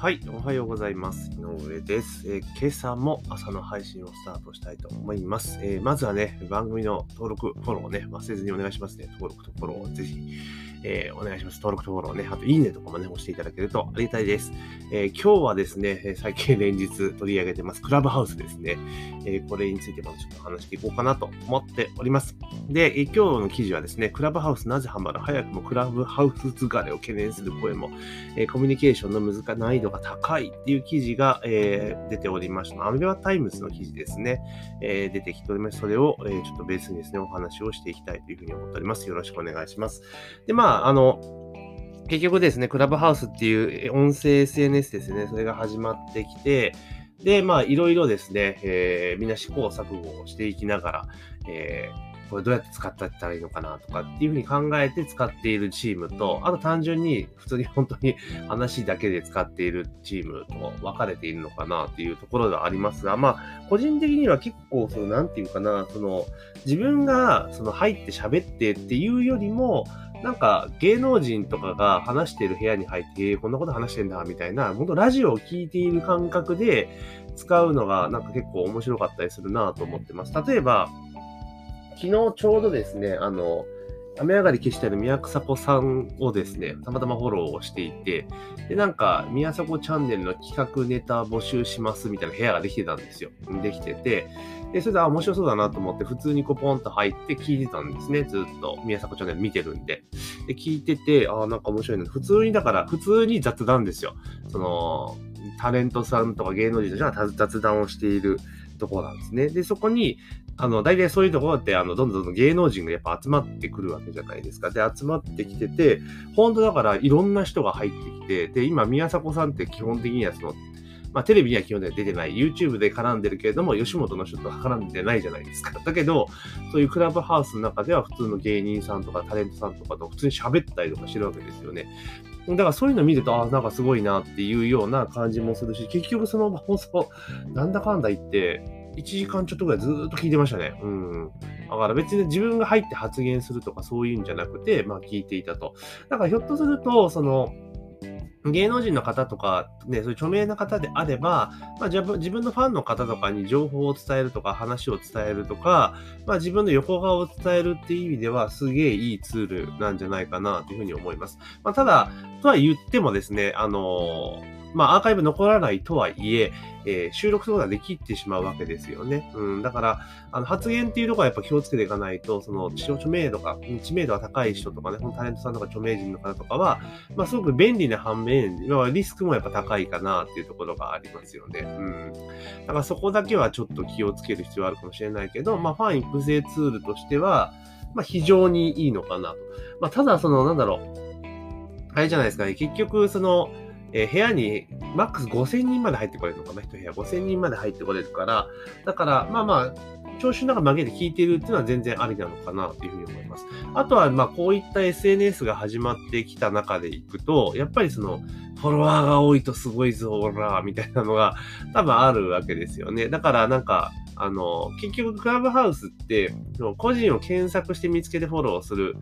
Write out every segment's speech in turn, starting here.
はい、おはようございます。井上です、えー今朝も朝の配信をスタートしたいと思います。えーまずはね、番組の登録、フォローをね、忘れずにお願いしますね。登録とフォローをぜひ、えーお願いします。登録とフォローね、あといいねとかもね、押していただけるとありがたいです。えー今日はですね、最近連日取り上げてます、クラブハウスですね。えーこれについてまたちょっと話していこうかなと思っております。で、今日の記事はですね、クラブハウスなぜハマる？早くもクラブハウス疲れを懸念する声もえーコミュニケーションの難難易度が高いっていう記事が、えー出ておりました。アメリカタイムズの記事ですね、えー出てきております。それを、えーちょっとベースにですね、お話をしていきたいというふうに思っております。よろしくお願いします。で、まあ、あの、結局ですね、クラブハウスっていう音声 SNS ですね、それが始まってきて、で、まあ、いろいろですね、えーみんな試行錯誤をしていきながら、えーこれどうやって使ってったらいいのかなとかっていうふうに考えて使っているチームと、あと単純に普通に本当に話だけで使っているチームと分かれているのかなっていうところがありますが、まあ、個人的には結構、その、なんていうかな、その、自分が、その、入って喋ってっていうよりも、なんか、芸能人とかが話してる部屋に入って、こんなこと話してんだ、みたいな、本当ラジオを聴いている感覚で使うのが、なんか結構面白かったりするなと思ってます。例えば、昨日ちょうどですね、あの、雨上がり消してある宮迫さんをですね、たまたまフォローをしていて、で、なんか、宮迫チャンネルの企画ネタ募集しますみたいな部屋ができてたんですよ。できてて、で、それで、あ、面白そうだなと思って、普通にこうポンと入って聞いてたんですね。ずっと、宮迫チャンネル見てるんで。で、聞いてて、あ、なんか面白いな。普通に、だから、普通に雑談ですよ。その、タレントさんとか芸能人たちが雑談をしているところなんですね。で、そこに、あの、大体そういうところって、あの、どんどんどん芸能人がやっぱ集まってくるわけじゃないですか。で、集まってきてて、本当だからいろんな人が入ってきて、で、今、宮迫さんって基本的にはその、まあ、テレビには基本的には出てない、YouTube で絡んでるけれども、吉本の人とは絡んでないじゃないですか。だけど、そういうクラブハウスの中では普通の芸人さんとかタレントさんとかと普通に喋ったりとかしてるわけですよね。だからそういうの見ると、ああなんかすごいなっていうような感じもするし、結局その放送、なんだかんだ言って、1時間ちょっとぐらいずっと聞いてましたね。うん。だから別に自分が入って発言するとかそういうんじゃなくて、まあ聞いていたと。だからひょっとすると、その、芸能人の方とか、ね、そういう著名な方であれば、まあ、自分自分のファンの方とかに情報を伝えるとか、話を伝えるとか、まあ、自分の横顔を伝えるっていう意味では、すげえいいツールなんじゃないかなというふうに思います。まあ、ただ、とは言ってもですね、あのーまあ、アーカイブ残らないとはいえ、えー収録することができてしまうわけですよね。うん、だから、あの発言っていうところはやっぱ気をつけていかないと、その知著名度が、知名度が高い人とかね、このタレントさんとか著名人の方とかは、まあ、すごく便利な反面、まあリスクもやっぱ高いかなっていうところがありますよね。うん。だからそこだけはちょっと気をつける必要あるかもしれないけど、まあ、ファン育成ツールとしては、まあ、非常にいいのかなと。まあ、ただ、その、なんだろう。あれじゃないですかね。結局、その、えー部屋にマックス5000人まで入ってこれるのかな、一部屋5000人まで入ってこれるから、だから、まあまあ、聴衆の中紛れて聞いてるっていうのは全然ありなのかなというふうに思います。あとは、まあ、こういった SNS が始まってきた中でいくと、やっぱりその、フォロワーが多いとすごいぞ、オラーみたいなのが多分あるわけですよね。だから、なんか、あの、結局、クラブハウスって、個人を検索して見つけてフォローする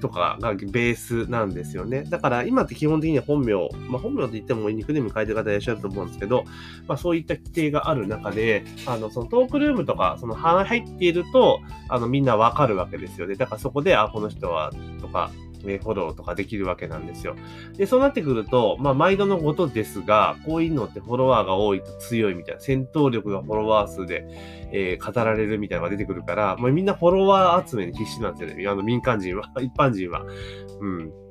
とかがベースなんですよね。だから今って基本的には本名、まあ本名って言ってもニックネーム変えてる方いらっしゃると思うんですけど、まあそういった規定がある中で、あの、そのトークルームとか、その入っていると、あのみんなわかるわけですよね。だからそこで、あ、この人は、とか、ねフォローとかできるわけなんですよ。で、そうなってくると、まあ、毎度のことですが、こういうのってフォロワーが多いと強いみたいな、戦闘力がフォロワー数で、えー語られるみたいなのが出てくるから、まあ、みんなフォロワー集めに必死なんですよね。あの民間人は、一般人は。うん。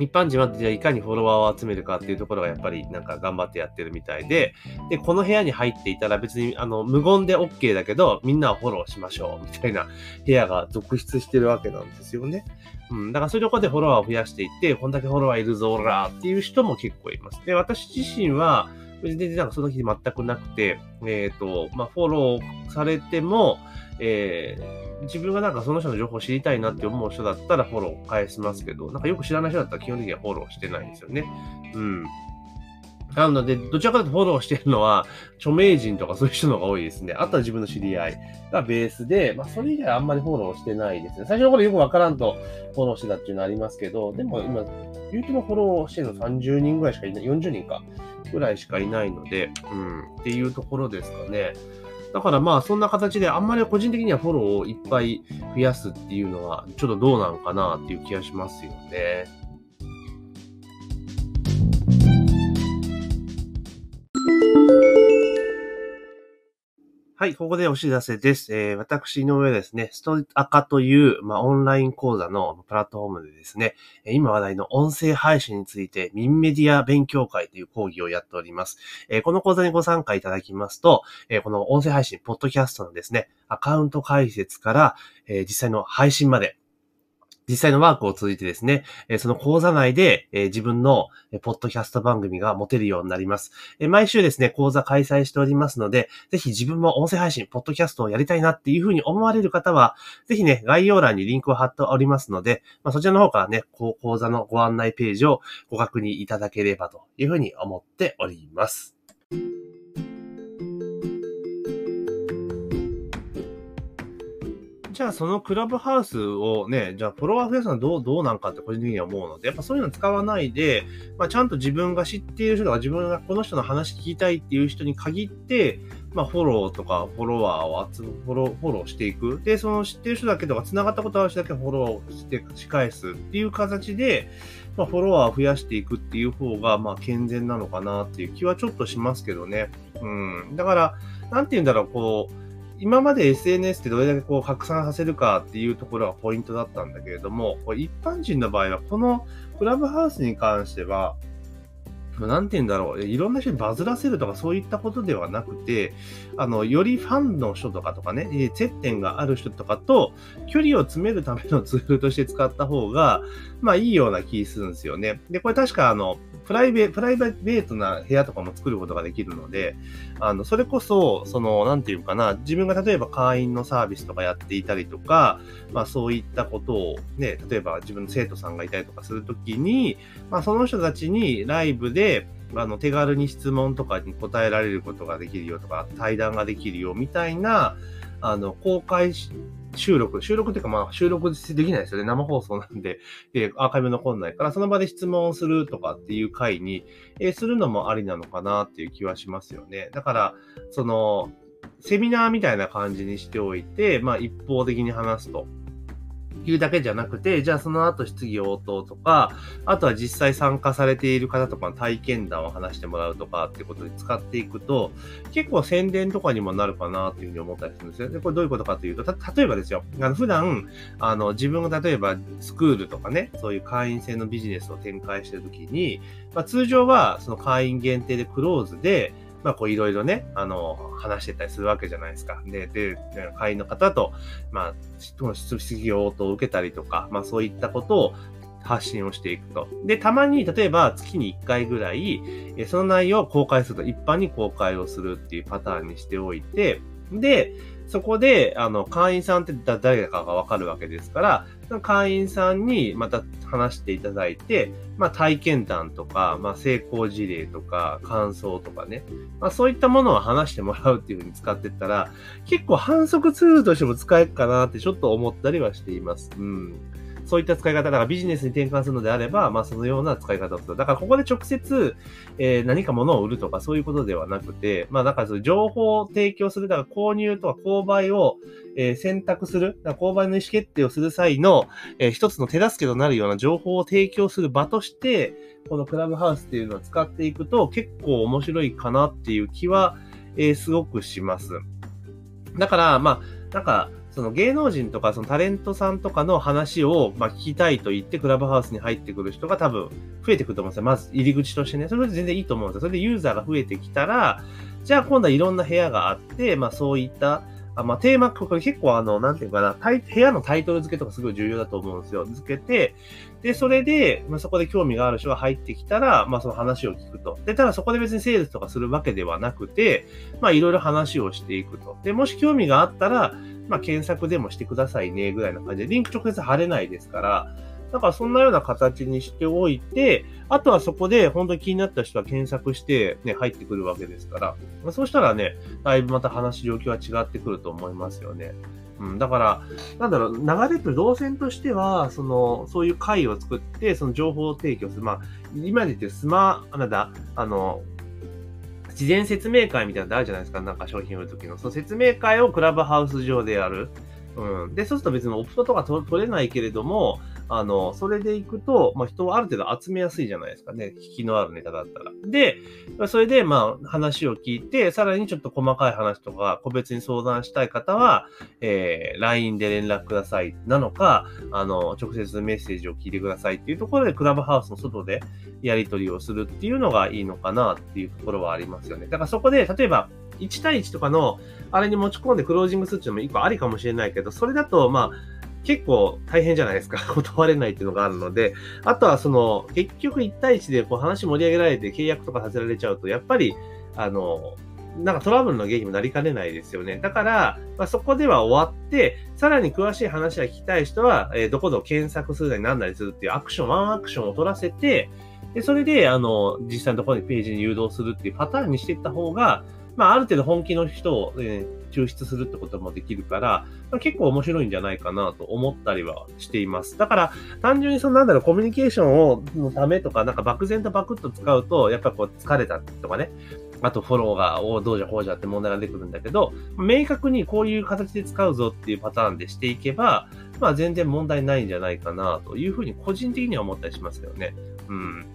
一般人はじゃあいかにフォロワーを集めるかっていうところがやっぱりなんか頑張ってやってるみたいで、で、この部屋に入っていたら別にあの無言で OK だけど、みんなをフォローしましょうみたいな部屋が続出してるわけなんですよね。うん。だからそういうところでフォロワーを増やしていって、こんだけフォロワーいるぞーらーっていう人も結構います。で、私自身は、全然なんかその日全くなくて、えっ、と、まあ、フォローされても、えー自分がなんかその人の情報を知りたいなって思う人だったらフォロー返しますけど、なんかよく知らない人だったら基本的にはフォローしてないんですよね。うん。なので、どちらかというとフォローしてるのは、著名人とかそういう人の方が多いですね。あとは自分の知り合いがベースで、まあ、それ以外あんまりフォローしてないですね。最初の頃よくわからんとフォローしてたっていうのありますけど、でも今、YouTube のフォローしてるの30人ぐらいしかいない、40人か、ぐらいしかいないので、うん、っていうところですかね。だからまあそんな形であんまり個人的にはフォローをいっぱい増やすっていうのはちょっとどうなのかなっていう気がしますよね。はい、ここでお知らせです。えー、私の上ですね、ストアカという、まあ、オンライン講座のプラットフォームでですね、今話題の音声配信について、ミンメディア勉強会という講義をやっております。えー、この講座にご参加いただきますと、えー、この音声配信、ポッドキャストのですね、アカウント解説から、え実際の配信まで、実際のワークを通じてですね、その講座内で自分のポッドキャスト番組が持てるようになります。毎週ですね、講座開催しておりますので、ぜひ自分も音声配信、ポッドキャストをやりたいなっていうふうに思われる方は、ぜひね、概要欄にリンクを貼っておりますので、まあ、そちらの方からね、講座のご案内ページをご確認いただければというふうに思っております。じゃあそのクラブハウスをね、じゃあフォロワー増やすのはどう、どうなんかって個人的には思うので、やっぱそういうの使わないで、まあちゃんと自分が知っている人とか自分がこの人の話聞きたいっていう人に限って、まあフォローとかフォロワーを集め、フォロー、フォローしていく。で、その知ってる人だけとか繋がったことある人だけフォローして仕返すっていう形で、まあフォロワーを増やしていくっていう方が、まあ健全なのかなっていう気はちょっとしますけどね。うん。だから、なんて言うんだろう、こう、今まで SNS ってどれだけこう拡散させるかっていうところがポイントだったんだけれども、これ一般人の場合は、このクラブハウスに関しては、なんて言うんだろう、いろんな人にバズらせるとかそういったことではなくて、あの、よりファンの人とかとかね、接点がある人とかと距離を詰めるためのツールとして使った方が、まあいいような気するんですよね。で、これ確かあの、プライベ、プライベートな部屋とかも作ることができるので、あの、それこそ、その、なんていうかな、自分が例えば会員のサービスとかやっていたりとか、まあそういったことをね、例えば自分の生徒さんがいたりとかするときに、まあその人たちにライブで、あの、手軽に質問とかに答えられることができるよとか、対談ができるよみたいな、あの、公開収録、収録っていうかまあ収録できないですよね。生放送なんで、えアーカイブ残んないから、その場で質問をするとかっていう回に、えー、するのもありなのかなっていう気はしますよね。だから、その、セミナーみたいな感じにしておいて、まあ一方的に話すと。いうだけじゃなくて、じゃあその後質疑応答とか、あとは実際参加されている方とかの体験談を話してもらうとかってことで使っていくと、結構宣伝とかにもなるかなっていうふうに思ったりするんですよ。で、これどういうことかというと、た、例えばですよ、あの普段、あの、自分が例えばスクールとかね、そういう会員制のビジネスを展開してるときに、まあ通常はその会員限定でクローズで、まあ、こういろいろね、あの、話してたりするわけじゃないですか。で、で、会員の方と、まあ、質疑応答を受けたりとか、まあ、そういったことを発信をしていくと。で、たまに、例えば月に1回ぐらい、その内容を公開すると、一般に公開をするっていうパターンにしておいて、で、そこで、あの、会員さんって誰かがわかるわけですから、会員さんにまた話していただいて、まあ、体験談とか、まあ、成功事例とか、感想とかね、まあ、そういったものを話してもらうっていうふうに使ってったら、結構反則ツールとしても使えるかなってちょっと思ったりはしています。うん。そういった使い方、だからビジネスに転換するのであれば、まあそのような使い方をする。だからここで直接、えー、何か物を売るとかそういうことではなくて、まあだからその情報を提供する、だから購入とか購買を、えー、選択する、だから購買の意思決定をする際の、えー、一つの手助けとなるような情報を提供する場として、このクラブハウスっていうのを使っていくと結構面白いかなっていう気は、えー、すごくします。だから、まあ、なんか、その芸能人とかそのタレントさんとかの話を、まあ、聞きたいと言ってクラブハウスに入ってくる人が多分増えてくると思うんですよ。まず入り口としてね。それで全然いいと思うんですよ。それでユーザーが増えてきたら、じゃあ今度はいろんな部屋があって、まあそういった、あまあ、テーマ、これ結構あの、なんていうかな、部屋のタイトル付けとかすごい重要だと思うんですよ。付けて、で、それで、まあ、そこで興味がある人が入ってきたら、まあ、その話を聞くと。で、ただそこで別にセールスとかするわけではなくて、まあ、いろいろ話をしていくと。で、もし興味があったら、まあ、検索でもしてくださいね、ぐらいな感じで、リンク直接貼れないですから、だからそんなような形にしておいて、あとはそこで本当に気になった人は検索してね、入ってくるわけですからま、そうしたらね、だいぶまた話状況は違ってくると思いますよね。うん、だから、なんだろう、流れる動線としては、その、そういう会を作って、その情報を提供する。まあ、今で言ってスマ、なんだ、あの、事前説明会みたいなのあるじゃないですか。なんか商品売るときの。その説明会をクラブハウス上でやる。うん。で、そうすると別にオプトとか取れないけれども、あの、それで行くと、まあ、人をある程度集めやすいじゃないですかね。引きのあるネタだったら。で、それで、まあ、話を聞いて、さらにちょっと細かい話とか、個別に相談したい方は、えー、LINE で連絡ください。なのか、あの、直接メッセージを聞いてくださいっていうところで、クラブハウスの外でやり取りをするっていうのがいいのかなっていうところはありますよね。だからそこで、例えば、1対1とかの、あれに持ち込んでクロージングするっていうのも一個ありかもしれないけど、それだと、まあ、結構大変じゃないですか。断れないっていうのがあるので、あとはその、結局1対1でこう話盛り上げられて契約とかさせられちゃうと、やっぱり、あの、なんかトラブルの原因にもなりかねないですよね。だから、まあ、そこでは終わって、さらに詳しい話が聞きたい人は、えー、どこぞ検索するなり何なりするっていうアクション、ワンアクションを取らせて、で、それで、あの、実際のところにページに誘導するっていうパターンにしていった方が、まあ、ある程度本気の人を、えー、抽出するってこともできるから、結構面白いんじゃないかなと思ったりはしています。だから、単純にそのなんだろう、コミュニケーションを、のためとか、なんか漠然とバクッと使うと、やっぱこう疲れたとかね、あとフォローが、おどうじゃこうじゃって問題が出てくるんだけど、明確にこういう形で使うぞっていうパターンでしていけば、まあ全然問題ないんじゃないかなというふうに個人的には思ったりしますよね。うん。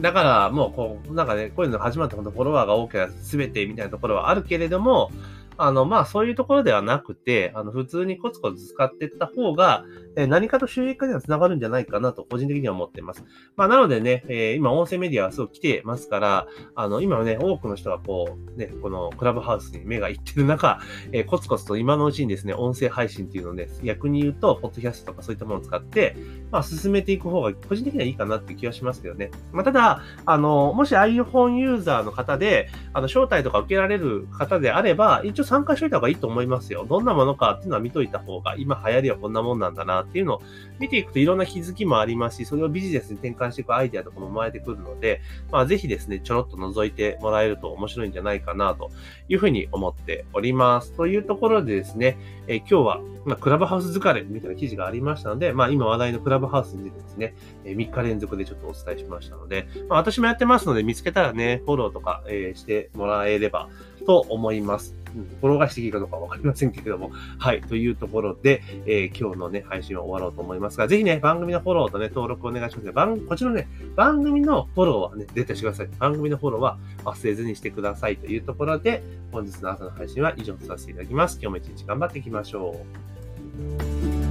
だから、もう、こう、なんかね、こういうのが始まった本当フォロワーが多ければ全てみたいなところはあるけれども、あの、まあ、そういうところではなくて、あの、普通にコツコツ使っていった方が、え何かと収益化には繋がるんじゃないかなと、個人的には思っています。まあ、なのでね、えー、今、音声メディアはすごく来てますから、あの、今ね、多くの人がこう、ね、このクラブハウスに目がいってる中、えー、コツコツと今のうちにですね、音声配信っていうのをね、逆に言うと、ポッドキャストとかそういったものを使って、まあ、進めていく方が、個人的にはいいかなって気はしますけどね。まあ、ただ、あの、もし iPhone ユーザーの方で、あの、招待とか受けられる方であれば、一応参加しといた方がいいと思いますよ。どんなものかっていうのは見といた方が、今流行りはこんなもんなんだなっていうのを見ていくといろんな気づきもありますし、それをビジネスに転換していくアイデアとかも生まれてくるので、まあぜひですね、ちょろっと覗いてもらえると面白いんじゃないかなというふうに思っております。というところでですね、えー、今日は、ま、クラブハウス疲れみたいな記事がありましたので、まあ今話題のクラブハウスにですね、え、3日連続でちょっとお伝えしましたので、まあ私もやってますので見つけたらね、フォローとか、え、してもらえればと思います。転がしていいかどうかわかりませんけれども。はい。というところで、えー、今日のね、配信は終わろうと思いますが、ぜひね、番組のフォローとね、登録お願いします。番、こちらね、番組のフォローはね、絶対してください。番組のフォローは忘れずにしてくださいというところで、本日の朝の配信は以上とさせていただきます。今日も一日頑張っていきましょう。